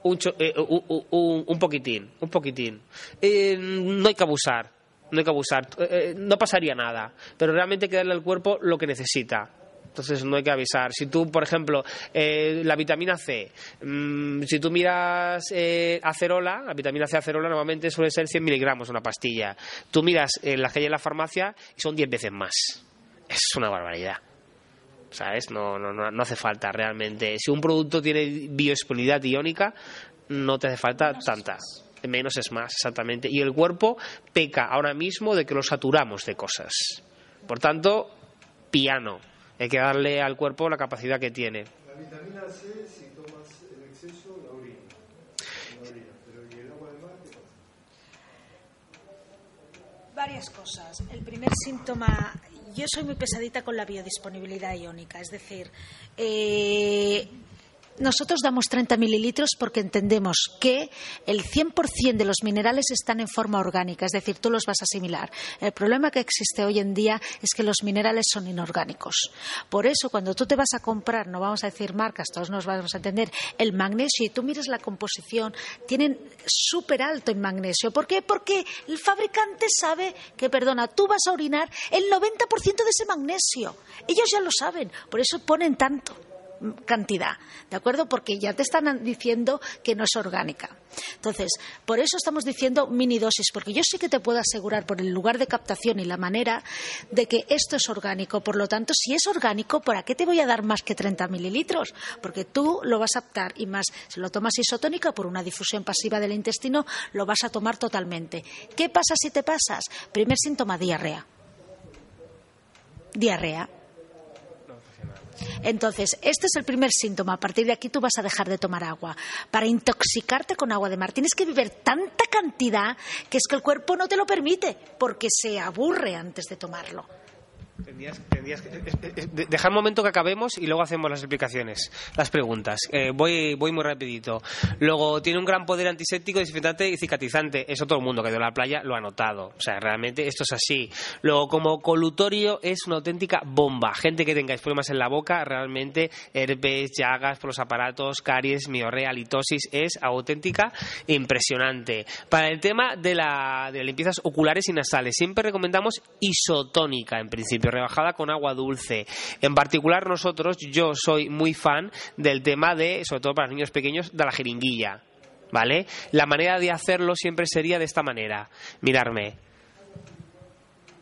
S2: Un, eh, un, poquitín, un poquitín. Eh, no hay que abusar, no hay que abusar. Eh, no pasaría nada, pero realmente hay que darle al cuerpo lo que necesita. Entonces no hay que avisar. Si tú, por ejemplo, eh, la vitamina C, mm, si tú miras eh, acerola, la vitamina C acerola normalmente suele ser 100 miligramos una pastilla. Tú miras eh, la que hay en la farmacia y son 10 veces más. Es una barbaridad. ¿Sabes? No, no, no, hace falta realmente. Si un producto tiene biodisponibilidad iónica, no te hace falta tanta. Menos es más, exactamente. Y el cuerpo peca ahora mismo de que lo saturamos de cosas. Por tanto, piano hay que darle al cuerpo la capacidad que tiene. La vitamina C, si tomas en exceso, la orina.
S3: Pero ¿y el agua de mar Varias cosas. El primer síntoma, yo soy muy pesadita con la biodisponibilidad iónica, es decir, eh, nosotros damos 30 mililitros porque entendemos que el 100% de los minerales están en forma orgánica, es decir, tú los vas a asimilar. El problema que existe hoy en día es que los minerales son inorgánicos. Por eso, cuando tú te vas a comprar, no vamos a decir marcas, todos nos vamos a entender, el magnesio y tú miras la composición, tienen súper alto en magnesio. ¿Por qué? Porque el fabricante sabe que, perdona, tú vas a orinar el 90% de ese magnesio. Ellos ya lo saben, por eso ponen tanto cantidad, ¿de acuerdo? Porque ya te están diciendo que no es orgánica. Entonces, por eso estamos diciendo mini dosis, porque yo sí que te puedo asegurar por el lugar de captación y la manera de que esto es orgánico. Por lo tanto, si es orgánico, ¿para qué te voy a dar más que 30 mililitros? Porque tú lo vas a aptar y más, si lo tomas isotónica por una difusión pasiva del intestino, lo vas a tomar totalmente. ¿Qué pasa si te pasas? Primer síntoma, diarrea. Diarrea Entonces, este es el primer síntoma. A partir de aquí tú vas a dejar de tomar agua. Para intoxicarte con agua de mar tienes que beber tanta cantidad que es que el cuerpo no te lo permite porque se aburre antes de tomarlo.
S2: Tendrías, tendrías que, dejar un momento que acabemos y luego hacemos las explicaciones, las preguntas. Eh, voy, voy muy rapidito. Luego, tiene un gran poder antiséptico, desinfectante y cicatrizante. Eso todo el mundo que a la playa lo ha notado. O sea, realmente esto es así. Luego, como colutorio, es una auténtica bomba. Gente que tengáis problemas en la boca, realmente herpes, llagas por los aparatos, caries, miorrea, litosis, es auténtica impresionante. Para el tema de, la, de las limpiezas oculares y nasales, siempre recomendamos isotónica en principio rebajada con agua dulce. En particular nosotros, yo soy muy fan del tema de, sobre todo para los niños pequeños, de la jeringuilla. ¿Vale? La manera de hacerlo siempre sería de esta manera. Mirarme,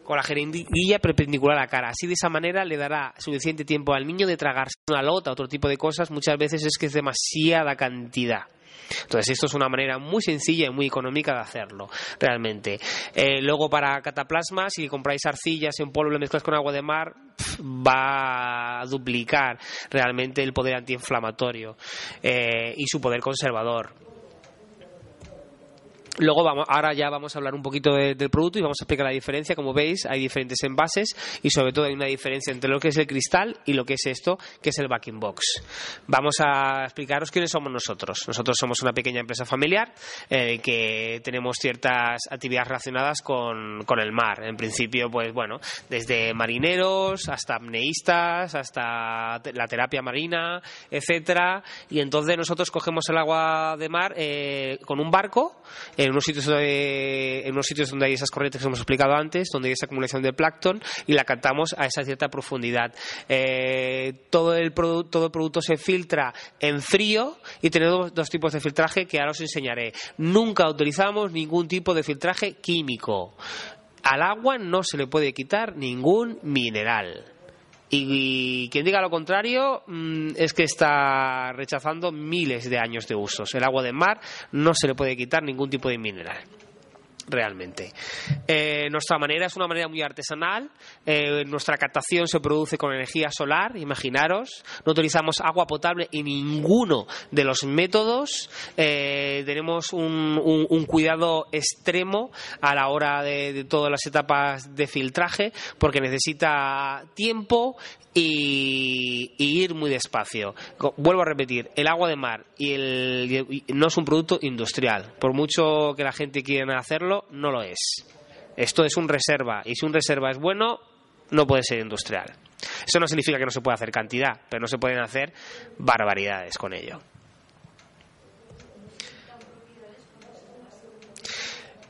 S2: con la jeringuilla perpendicular a la cara. Así de esa manera le dará suficiente tiempo al niño de tragarse una lota, otro tipo de cosas. Muchas veces es que es demasiada cantidad. Entonces, esto es una manera muy sencilla y muy económica de hacerlo, realmente. Eh, luego, para cataplasma, si compráis arcillas en polvo y lo mezclas con agua de mar, va a duplicar realmente el poder antiinflamatorio eh, y su poder conservador. Luego vamos, ahora ya vamos a hablar un poquito del producto y vamos a explicar la diferencia. Como veis, hay diferentes envases y sobre todo hay una diferencia entre lo que es el cristal y lo que es esto, que es el backing box. Vamos a explicaros quiénes somos nosotros. Nosotros somos una pequeña empresa familiar eh, que tenemos ciertas actividades relacionadas con, con, el mar. En principio, pues bueno, desde marineros hasta apneístas, hasta la terapia marina, etcétera. Y entonces nosotros cogemos el agua de mar eh, con un barco en unos sitios donde, en unos sitios donde hay esas corrientes que hemos explicado antes, donde hay esa acumulación de plancton y la captamos a esa cierta profundidad. Eh, todo, el todo el producto se filtra en frío y tenemos dos tipos de filtraje que ahora os enseñaré. Nunca utilizamos ningún tipo de filtraje químico. Al agua no se le puede quitar ningún mineral. Y, quien diga lo contrario mm, es que está rechazando miles de años de usos. El agua de mar no se le puede quitar ningún tipo de mineral realmente. Eh, nuestra manera es una manera muy artesanal. Eh, nuestra captación se produce con energía solar, imaginaros. No utilizamos agua potable en ninguno de los métodos. Eh, tenemos un, cuidado extremo a la hora de, todas las etapas de filtraje porque necesita tiempo y, ir muy despacio. Vuelvo a repetir, el agua de mar y el, no es un producto industrial. Por mucho que la gente quiera hacerlo, no lo es. Esto es un reserva y si un reserva es bueno, no puede ser industrial. Eso no significa que no se pueda hacer cantidad, pero no se pueden hacer barbaridades con ello.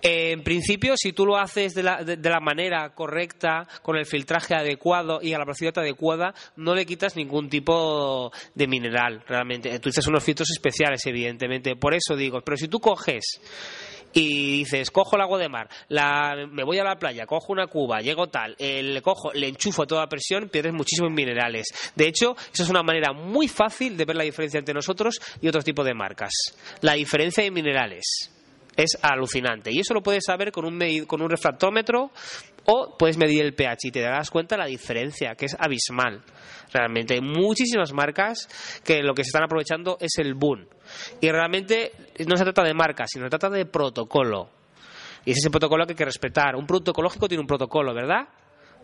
S2: En principio, si tú lo haces de la, de, la, manera correcta, con el filtraje adecuado y a la velocidad adecuada, no le quitas ningún tipo de mineral, realmente. Tú utilizas unos filtros especiales, evidentemente. Por eso digo, pero si tú coges y dices, cojo el agua de mar, me voy a la playa, cojo una cuba, llego tal, le cojo, le enchufo a toda presión, pierdes muchísimos minerales. De hecho, esa es una manera muy fácil de ver la diferencia entre nosotros y otro tipo de marcas. La diferencia de minerales es alucinante. Y eso lo puedes saber con un, con un refractómetro o puedes medir el pH y te darás cuenta de la diferencia, que es abismal. Realmente hay muchísimas marcas que lo que se están aprovechando es el boom. Y realmente no se trata de marcas, sino se trata de protocolo. Y es ese protocolo que hay que respetar. Un producto ecológico tiene un protocolo, ¿verdad?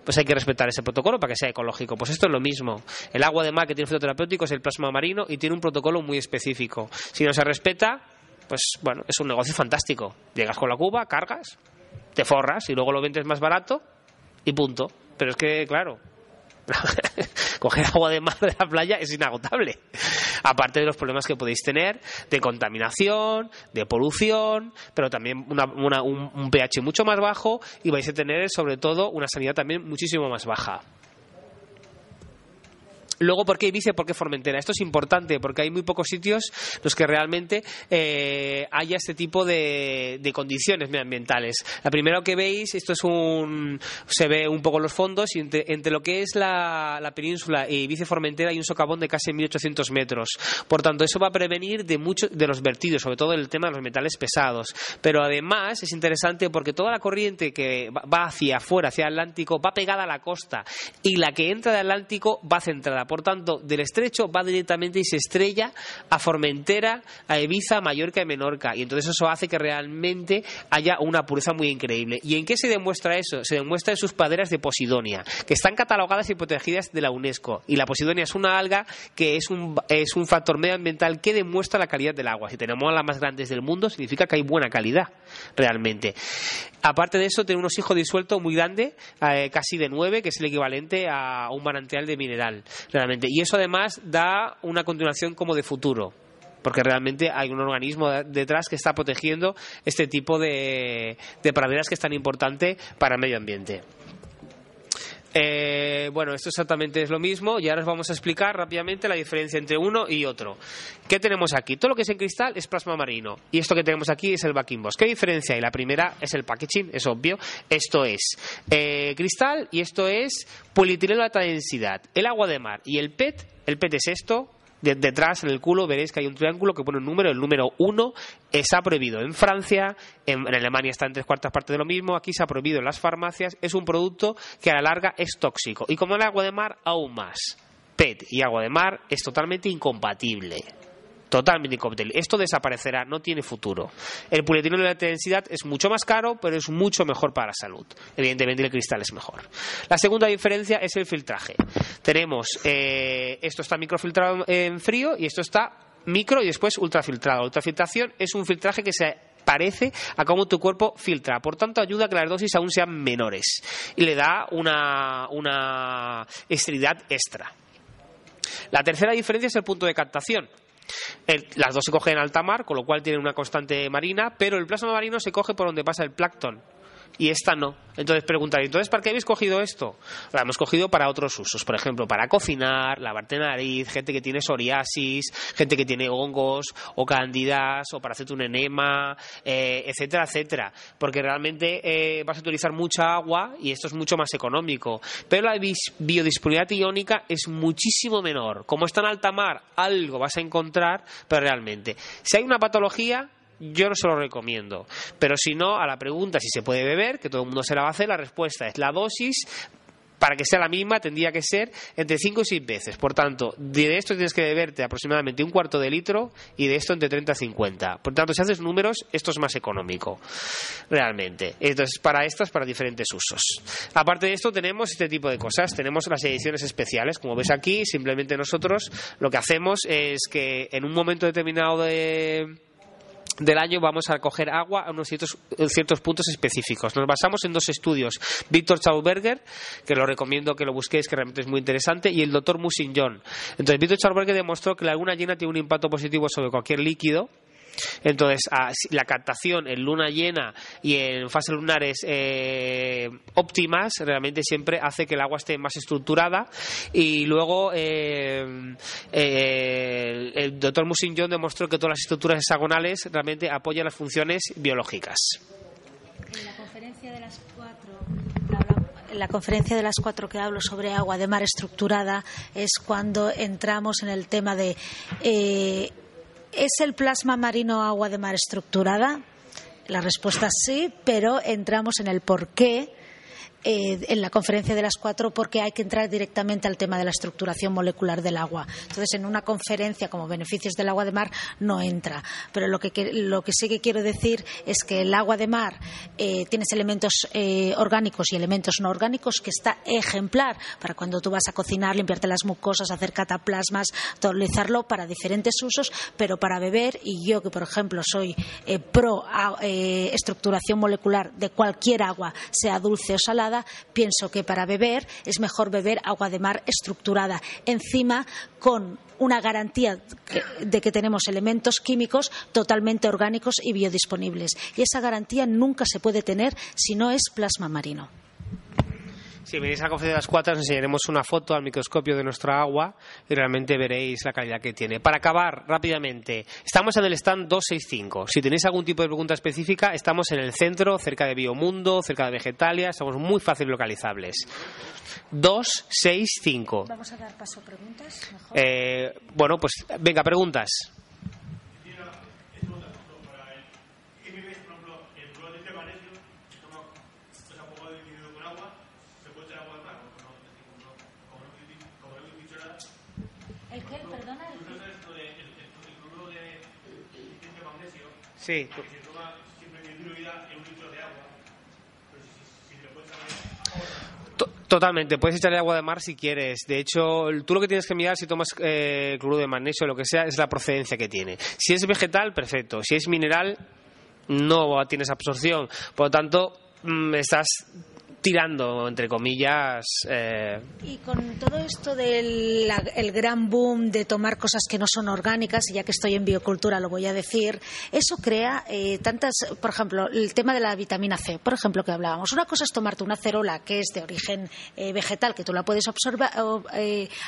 S2: pues hay que respetar ese protocolo para que sea ecológico. Pues esto es lo mismo. El agua de mar que tiene fitoterapéutico es el plasma marino y tiene un protocolo muy específico. Si no se respeta, pues bueno, es un negocio fantástico. Llegas con la cuba, cargas, te forras y luego lo vendes más barato y punto. Pero es que, claro, coger agua de mar de la playa es inagotable. Aparte de los problemas que podéis tener de contaminación, de polución, pero también un, un pH mucho más bajo y vais a tener sobre todo una sanidad también muchísimo más baja. Luego, ¿por qué Ibiza por qué Formentera? Esto es importante porque hay muy pocos sitios los que realmente eh, haya este tipo de, condiciones medioambientales. La primera que veis, esto es un. se ve un poco los fondos y entre, lo que es la, península y Ibiza Formentera hay un socavón de casi 1800 metros. Por tanto, eso va a prevenir de muchos de los vertidos, sobre todo el tema de los metales pesados. Pero además es interesante porque toda la corriente que va hacia afuera, hacia Atlántico, va pegada a la costa y la que entra de Atlántico va centrada Por tanto, del estrecho va directamente y se estrella a Formentera, a Ibiza, a Mallorca y Menorca. Y entonces eso hace que realmente haya una pureza muy increíble. ¿Y en qué se demuestra eso? Se demuestra en sus praderas de Posidonia, que están catalogadas y protegidas de la UNESCO. Y la Posidonia es una alga que es un, es un factor medioambiental que demuestra la calidad del agua. Si tenemos las más grandes del mundo, significa que hay buena calidad, realmente. Aparte de eso, tiene un osijo disuelto muy grande, eh, casi de 9, que es el equivalente a un manantial de mineral. Y eso además da una continuación como de futuro porque realmente hay un organismo detrás que está protegiendo este tipo de, de praderas que es tan importante para el medio ambiente. Eh, bueno, esto exactamente es lo mismo y ahora os vamos a explicar rápidamente la diferencia entre uno y otro. ¿Qué tenemos aquí? Todo lo que es en cristal es plasma marino y esto que tenemos aquí es el backing. ¿Qué diferencia hay? La primera es el packaging, es obvio. Esto es eh, cristal y esto es polietileno de alta densidad. El agua de mar y el PET, el PET es esto, detrás en el culo veréis que hay un triángulo que pone un número, el número 1 está prohibido en Francia, en, Alemania está en tres cuartas partes de lo mismo, aquí se ha prohibido en las farmacias, es un producto que a la larga es tóxico y como el agua de mar aún más. PET y agua de mar es totalmente incompatible. Totalmente incompatible. Esto desaparecerá, no tiene futuro. El polietileno de alta densidad es mucho más caro, pero es mucho mejor para la salud. Evidentemente el cristal es mejor. La segunda diferencia es el filtraje. Tenemos, eh, esto está microfiltrado en frío y esto está micro y después ultrafiltrado. La ultrafiltración es un filtraje que se parece a cómo tu cuerpo filtra. Por tanto, ayuda a que las dosis aún sean menores y le da una, una esterilidad extra. La tercera diferencia es el punto de captación las dos se cogen en alta mar, con lo cual tienen una constante marina, pero el plasma marino se coge por donde pasa el plancton y esta no. Entonces preguntar, ¿entonces para qué habéis cogido esto? La hemos cogido para otros usos, por ejemplo, para cocinar, lavarte nariz, gente que tiene psoriasis, gente que tiene hongos o cándidas, o para hacerte un enema, eh, etcétera, etcétera. Porque realmente eh, vas a utilizar mucha agua y esto es mucho más económico. Pero la biodisponibilidad iónica es muchísimo menor. Como está en alta mar, algo vas a encontrar, pero realmente, si hay una patología, yo no se lo recomiendo. Pero si no, a la pregunta si se puede beber, que todo el mundo se la va a hacer, la respuesta es la dosis para que sea la misma tendría que ser entre 5 y 6 veces. Por tanto, de esto tienes que beberte aproximadamente un cuarto de litro y de esto entre 30 y 50. Por tanto, si haces números, esto es más económico, realmente. Entonces, para estas, para diferentes usos. Aparte de esto, tenemos este tipo de cosas. Tenemos las ediciones especiales. Como ves aquí, simplemente nosotros lo que hacemos es que en un momento determinado de del año vamos a coger agua a unos ciertos, ciertos puntos específicos. Nos basamos en dos estudios. Víctor Schauberger, que lo recomiendo que lo busquéis, que realmente es muy interesante, y el doctor Musin John. Entonces, Víctor Schauberger demostró que la laguna llena tiene un impacto positivo sobre cualquier líquido entonces, la captación en luna llena y en fases lunares eh, óptimas realmente siempre hace que el agua esté más estructurada. Y luego eh, eh, el doctor Musin John demostró que todas las estructuras hexagonales realmente apoyan las funciones biológicas.
S3: En la conferencia de las cuatro que hablo sobre agua de mar estructurada es cuando entramos en el tema de ¿Es el plasma marino agua de mar estructurada? La respuesta es sí, pero entramos en el por qué eh, en la conferencia de las cuatro porque hay que entrar directamente al tema de la estructuración molecular del agua. Entonces, en una conferencia como beneficios del agua de mar no entra. Pero lo que, lo que sí que quiero decir es que el agua de mar eh, tienes elementos eh, orgánicos y elementos no orgánicos que está ejemplar para cuando tú vas a cocinar, limpiarte las mucosas, hacer cataplasmas, utilizarlo para diferentes usos, pero para beber, y yo que por ejemplo soy pro estructuración molecular de cualquier agua, sea dulce o salada, pienso que para beber es mejor beber agua de mar estructurada. Encima, con una garantía de que tenemos elementos químicos totalmente orgánicos y biodisponibles. Y esa garantía nunca se puede tener si no es plasma marino.
S2: Si venís a conferencia de las cuatro, os enseñaremos una foto al microscopio de nuestra agua y realmente veréis la calidad que tiene. Para acabar rápidamente, estamos en el stand 265. Si tenéis algún tipo de pregunta específica, estamos en el centro, cerca de Biomundo, cerca de Vegetalia, somos muy fácil localizables. 265.
S3: Vamos a dar paso a preguntas.
S2: Eh, bueno, pues venga, preguntas. Sí. Totalmente, puedes echarle agua de mar si quieres. De hecho, tú lo que tienes que mirar si tomas eh, cloruro de magnesio o lo que sea es la procedencia que tiene. Si es vegetal, perfecto. Si es mineral, no tienes absorción. Por lo tanto, mm, estás tirando, entre comillas. Eh...
S3: Y con todo esto del el gran boom de tomar cosas que no son orgánicas, y ya que estoy en biocultura lo voy a decir, eso crea eh, tantas, por ejemplo, el tema de la vitamina C, por ejemplo, que hablábamos. Una cosa es tomarte una cerola que es de origen eh, vegetal, que tú la puedes absorber,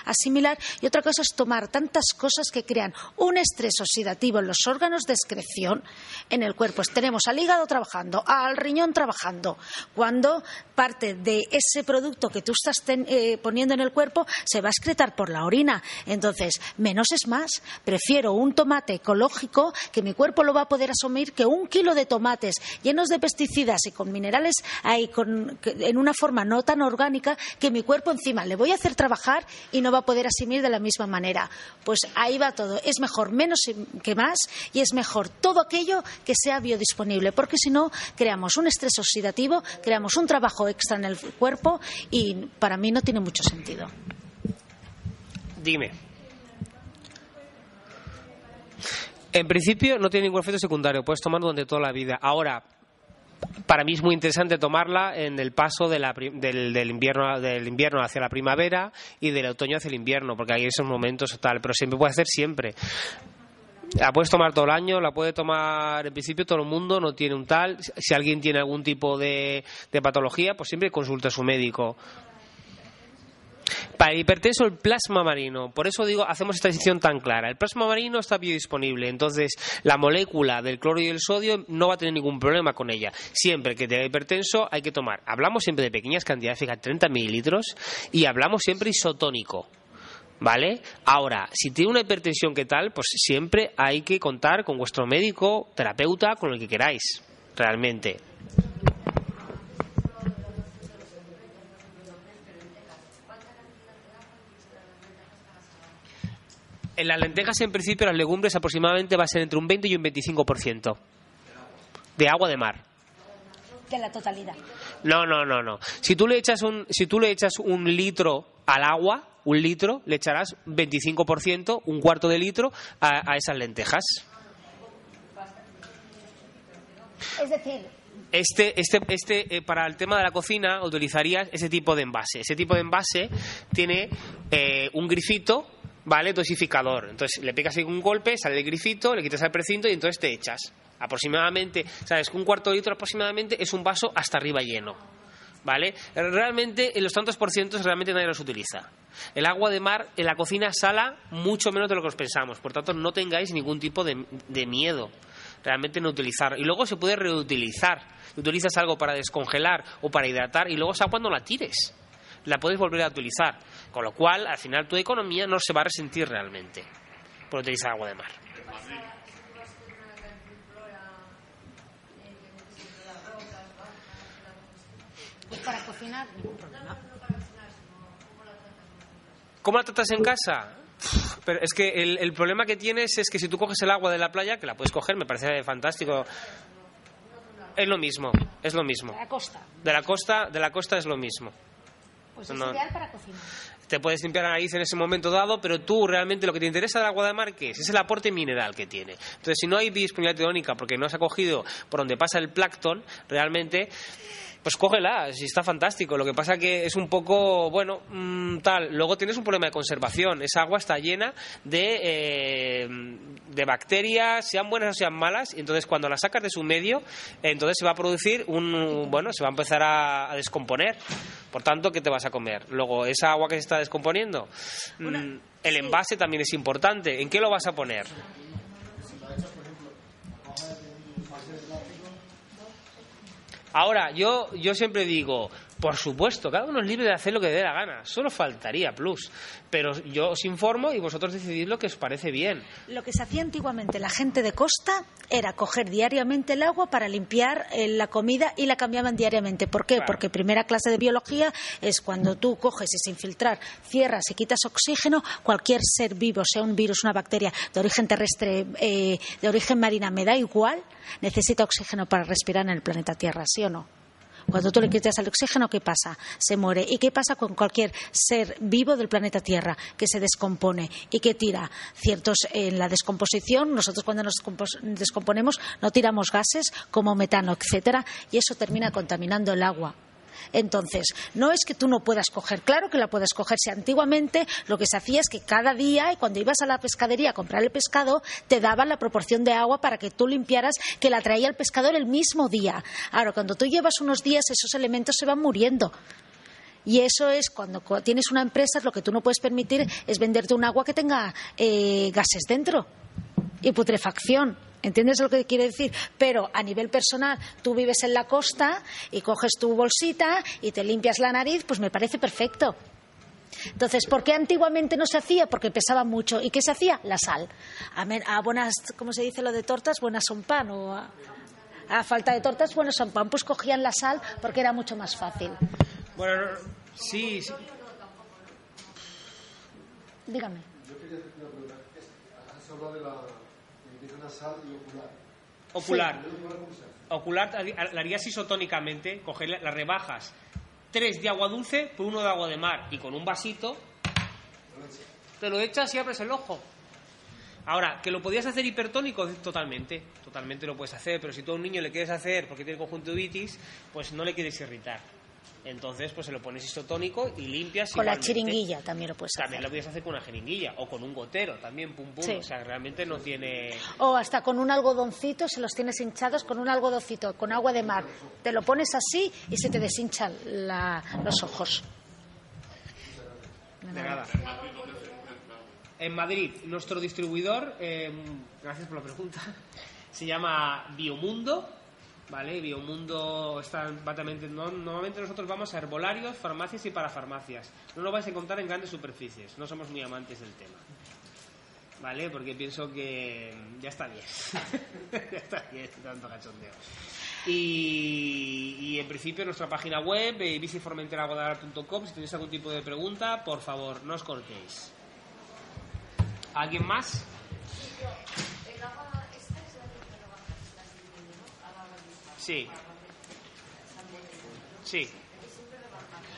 S3: asimilar, y otra cosa es tomar tantas cosas que crean un estrés oxidativo en los órganos de excreción en el cuerpo. Tenemos al hígado trabajando, al riñón trabajando. Cuando parte de ese producto que tú estás eh, poniendo en el cuerpo se va a excretar por la orina. Entonces, menos es más. Prefiero un tomate ecológico que mi cuerpo lo va a poder asumir que un kilo de tomates llenos de pesticidas y con minerales ahí en una forma no tan orgánica que mi cuerpo encima le voy a hacer trabajar y no va a poder asumir de la misma manera. Pues ahí va todo. Es mejor menos que más y es mejor todo aquello que sea biodisponible, porque si no creamos un estrés oxidativo, creamos un trabajo extra en el cuerpo y para mí no tiene mucho sentido.
S2: Dime. En principio no tiene ningún efecto secundario, puedes tomarlo durante toda la vida. Ahora, para mí es muy interesante tomarla en el paso del, invierno, del invierno hacia la primavera y del otoño hacia el invierno, porque hay esos momentos tal, pero siempre puede hacer siempre. La puedes tomar todo el año, la puede tomar en principio todo el mundo, no tiene un tal. Si alguien tiene algún tipo de, patología, pues siempre consulta a su médico. Para el hipertenso, el plasma marino. Por eso digo, hacemos esta decisión tan clara. El plasma marino está biodisponible, entonces la molécula del cloro y el sodio no va a tener ningún problema con ella. Siempre que tenga hipertenso hay que tomar. Hablamos siempre de pequeñas cantidades, fíjate, 30 mililitros, y hablamos siempre isotónico. ¿Vale? Ahora, si tiene una hipertensión que tal, pues siempre hay que contar con vuestro médico, terapeuta, con el que queráis, realmente. En las lentejas, en principio, las legumbres aproximadamente va a ser entre un 20 y un 25% de agua de mar.
S3: De la totalidad.
S2: No, no, no, no. Si tú le echas un, si tú le echas un litro al agua, un litro, le echarás 25%, un cuarto de litro, a, esas lentejas.
S3: Es decir,
S2: este, este, este, eh, para el tema de la cocina utilizarías ese tipo de envase. Ese tipo de envase tiene eh, un grifito, ¿vale? Dosificador. Entonces le pegas un golpe, sale el grifito, le quitas el precinto y entonces te echas. Aproximadamente, ¿sabes? Un cuarto de litro aproximadamente es un vaso hasta arriba lleno. ¿Vale? Realmente, en los tantos por cientos, realmente nadie los utiliza. El agua de mar en la cocina sala mucho menos de lo que os pensamos. Por tanto, no tengáis ningún tipo de, miedo realmente no utilizar. Y luego se puede reutilizar. Utilizas algo para descongelar o para hidratar y luego esa cuando la tires. La puedes volver a utilizar. Con lo cual, al final, tu economía no se va a resentir realmente por utilizar agua de mar.
S3: Para cocinar, ningún problema.
S2: ¿Cómo la tratas en casa? Pero es que el, problema que tienes es que si tú coges el agua de la playa, que la puedes coger, me parece fantástico. Es lo mismo, es lo mismo.
S3: De la costa.
S2: De la costa, de la costa es lo mismo.
S3: Pues es ideal para cocinar.
S2: Te puedes limpiar la nariz en ese momento dado, pero tú realmente lo que te interesa del agua de mar, ¿qué es? Es el aporte mineral que tiene. Entonces, si no hay disponibilidad teónica porque no has acogido por donde pasa el plancton, realmente pues cógela, si está fantástico. Lo que pasa que es un poco, bueno, mm, tal. Luego tienes un problema de conservación. Esa agua está llena de, eh, de bacterias, sean buenas o sean malas, y entonces cuando la sacas de su medio, entonces se va a producir un, bueno, se va a empezar a, descomponer. Por tanto, ¿qué te vas a comer? Luego, esa agua que se está descomponiendo, mm, el envase también es importante. ¿En qué lo vas a poner? Ahora, yo, yo siempre digo, Por supuesto, cada uno es libre de hacer lo que dé la gana. Solo faltaría plus. Pero yo os informo y vosotros decidid lo que os parece bien.
S3: Lo que se hacía antiguamente la gente de costa era coger diariamente el agua para limpiar eh, la comida y la cambiaban diariamente. ¿Por qué?
S2: Claro.
S3: Porque primera clase de biología es cuando tú coges y sin filtrar cierras y quitas oxígeno, cualquier ser vivo, sea un virus, una bacteria de origen terrestre, eh, de origen marina, me da igual, necesita oxígeno para respirar en el planeta Tierra, ¿sí o no? Cuando tú le quitas el oxígeno, ¿qué pasa? Se muere. ¿Y qué pasa con cualquier ser vivo del planeta Tierra que se descompone y que tira ciertos en la descomposición? Nosotros cuando nos descomponemos no tiramos gases como metano, etcétera, y eso termina contaminando el agua. Entonces, no es que tú no puedas coger, claro que la puedes coger. Si antiguamente lo que se hacía es que cada día, cuando ibas a la pescadería a comprar el pescado, te daban la proporción de agua para que tú limpiaras, que la traía el pescador el mismo día. Ahora, cuando tú llevas unos días, esos elementos se van muriendo. Y eso es cuando tienes una empresa, lo que tú no puedes permitir es venderte un agua que tenga eh, gases dentro y putrefacción. ¿Entiendes lo que quiere decir? Pero a nivel personal, tú vives en la costa y coges tu bolsita y te limpias la nariz, pues me parece perfecto. Entonces, ¿por qué antiguamente no se hacía? Porque pesaba mucho. ¿Y qué se hacía? La sal. A, men- a buenas, ¿cómo se dice lo de tortas? Buenas son pan. O a, a falta de tortas, buenas son pan. Pues cogían la sal porque era mucho más fácil.
S2: Bueno, no- sí, sí.
S3: Dígame.
S4: Has hablado de la nasal y ocular.
S2: Ocular. Ocular la harías isotónicamente, coger las rebajas tres de agua dulce por uno de agua de mar y con un vasito te lo echas y abres el ojo. Ahora, que lo podías hacer hipertónico, totalmente, totalmente lo puedes hacer, pero si tú a un niño le quieres hacer porque tiene conjuntivitis, pues no le quieres irritar. Entonces, pues se lo pones isotónico y limpias
S3: Con la
S2: igualmente.
S3: chiringuilla también lo puedes
S2: También lo
S3: hacer.
S2: podías hacer con una jeringuilla o con un gotero también, pum pum.
S3: Sí.
S2: O sea, realmente no tiene.
S3: O hasta con un algodoncito, si los tienes hinchados, con un algodoncito, con agua de mar. Te lo pones así y se te deshinchan la- los ojos.
S2: De nada. En Madrid, nuestro distribuidor, eh, gracias por la pregunta, se llama Biomundo, ¿vale? Biomundo está básicamente, no- normalmente nosotros vamos a herbolarios, farmacias y parafarmacias. No lo vais a encontrar en grandes superficies, no somos muy amantes del tema. ¿Vale? Porque pienso que ya está bien. ya está bien tanto cachondeo. Y, y en principio nuestra página web, eh, si tenéis algún tipo de pregunta, por favor, no os cortéis. ¿Alguien más? Sí. Sí.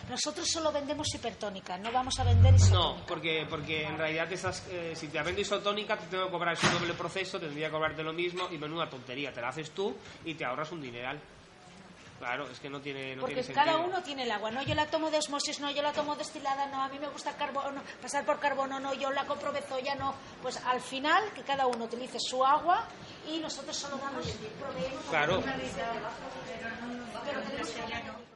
S3: Nosotros solo vendemos hipertónica, no vamos a vender isotónica.
S2: No, porque, porque en realidad esas, eh, si te vendo isotónica te tengo que cobrar ese doble proceso, tendría que cobrarte lo mismo y menuda tontería, te la haces tú y te ahorras un dineral. Claro, es que no tiene, no
S3: Porque
S2: tiene
S3: cada
S2: sentido.
S3: uno tiene el agua. No, yo la tomo de osmosis, no, yo la tomo destilada, no, a mí me gusta carbono, pasar por carbono, no, yo la compro bezoya, no. Pues al final que cada uno utilice su agua y nosotros solo damos, proveemos.
S2: Claro. Pero tenemos que